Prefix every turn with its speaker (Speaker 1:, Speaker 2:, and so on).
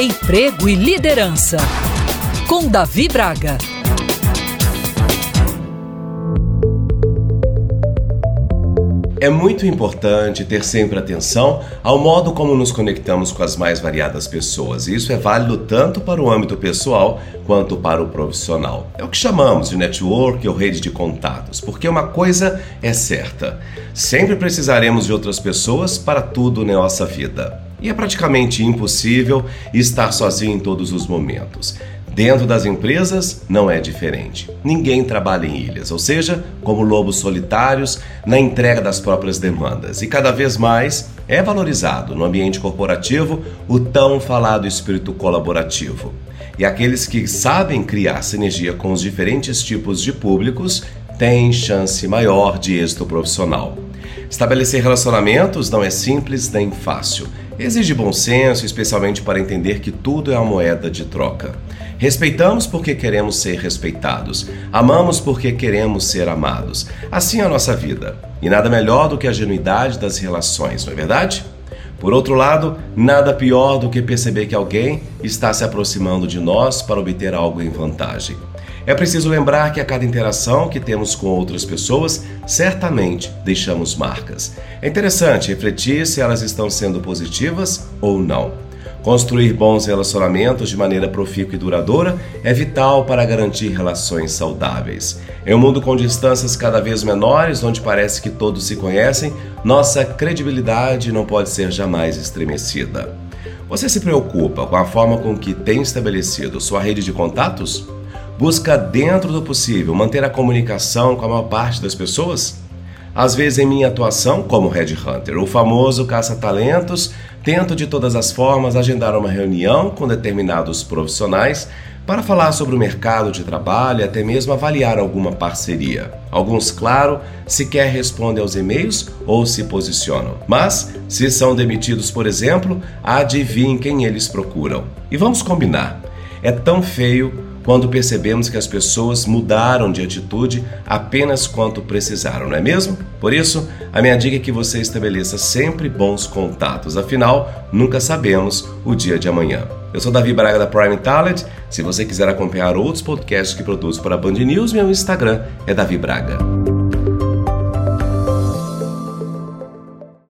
Speaker 1: Emprego e Liderança, com Davi Braga.
Speaker 2: É muito importante ter sempre atenção ao modo como nos conectamos com as mais variadas pessoas. E isso é válido tanto para o âmbito pessoal quanto para o profissional. É o que chamamos de network ou rede de contatos, porque uma coisa é certa: sempre precisaremos de outras pessoas para tudo na nossa vida. E é praticamente impossível estar sozinho em todos os momentos. Dentro das empresas não é diferente. Ninguém trabalha em ilhas, ou seja, como lobos solitários na entrega das próprias demandas. E cada vez mais é valorizado no ambiente corporativo o tão falado espírito colaborativo. E aqueles que sabem criar sinergia com os diferentes tipos de públicos têm chance maior de êxito profissional. Estabelecer relacionamentos não é simples nem fácil. Exige bom senso, especialmente para entender que tudo é uma moeda de troca. Respeitamos porque queremos ser respeitados. Amamos porque queremos ser amados. Assim é a nossa vida. E nada melhor do que a genuidade das relações, não é verdade? Por outro lado, nada pior do que perceber que alguém está se aproximando de nós para obter algo em vantagem. É preciso lembrar que a cada interação que temos com outras pessoas, certamente deixamos marcas. É interessante refletir se elas estão sendo positivas ou não. Construir bons relacionamentos de maneira profícua e duradoura é vital para garantir relações saudáveis. Em um mundo com distâncias cada vez menores, onde parece que todos se conhecem, nossa credibilidade não pode ser jamais estremecida. Você se preocupa com a forma com que tem estabelecido sua rede de contatos? Busca, dentro do possível, manter a comunicação com a maior parte das pessoas? Às vezes, em minha atuação como Red Hunter, o famoso caça-talentos, tento de todas as formas agendar uma reunião com determinados profissionais para falar sobre o mercado de trabalho e até mesmo avaliar alguma parceria. Alguns, claro, sequer respondem aos e-mails ou se posicionam. Mas, se são demitidos, por exemplo, adivinhem quem eles procuram. E vamos combinar: é tão feio quando percebemos que as pessoas mudaram de atitude apenas quanto precisaram, não é mesmo? Por isso, a minha dica é que você estabeleça sempre bons contatos, afinal, nunca sabemos o dia de amanhã. Eu sou Davi Braga da Prime Talent. Se você quiser acompanhar outros podcasts que produzo para a Band News, meu Instagram é Davi Braga.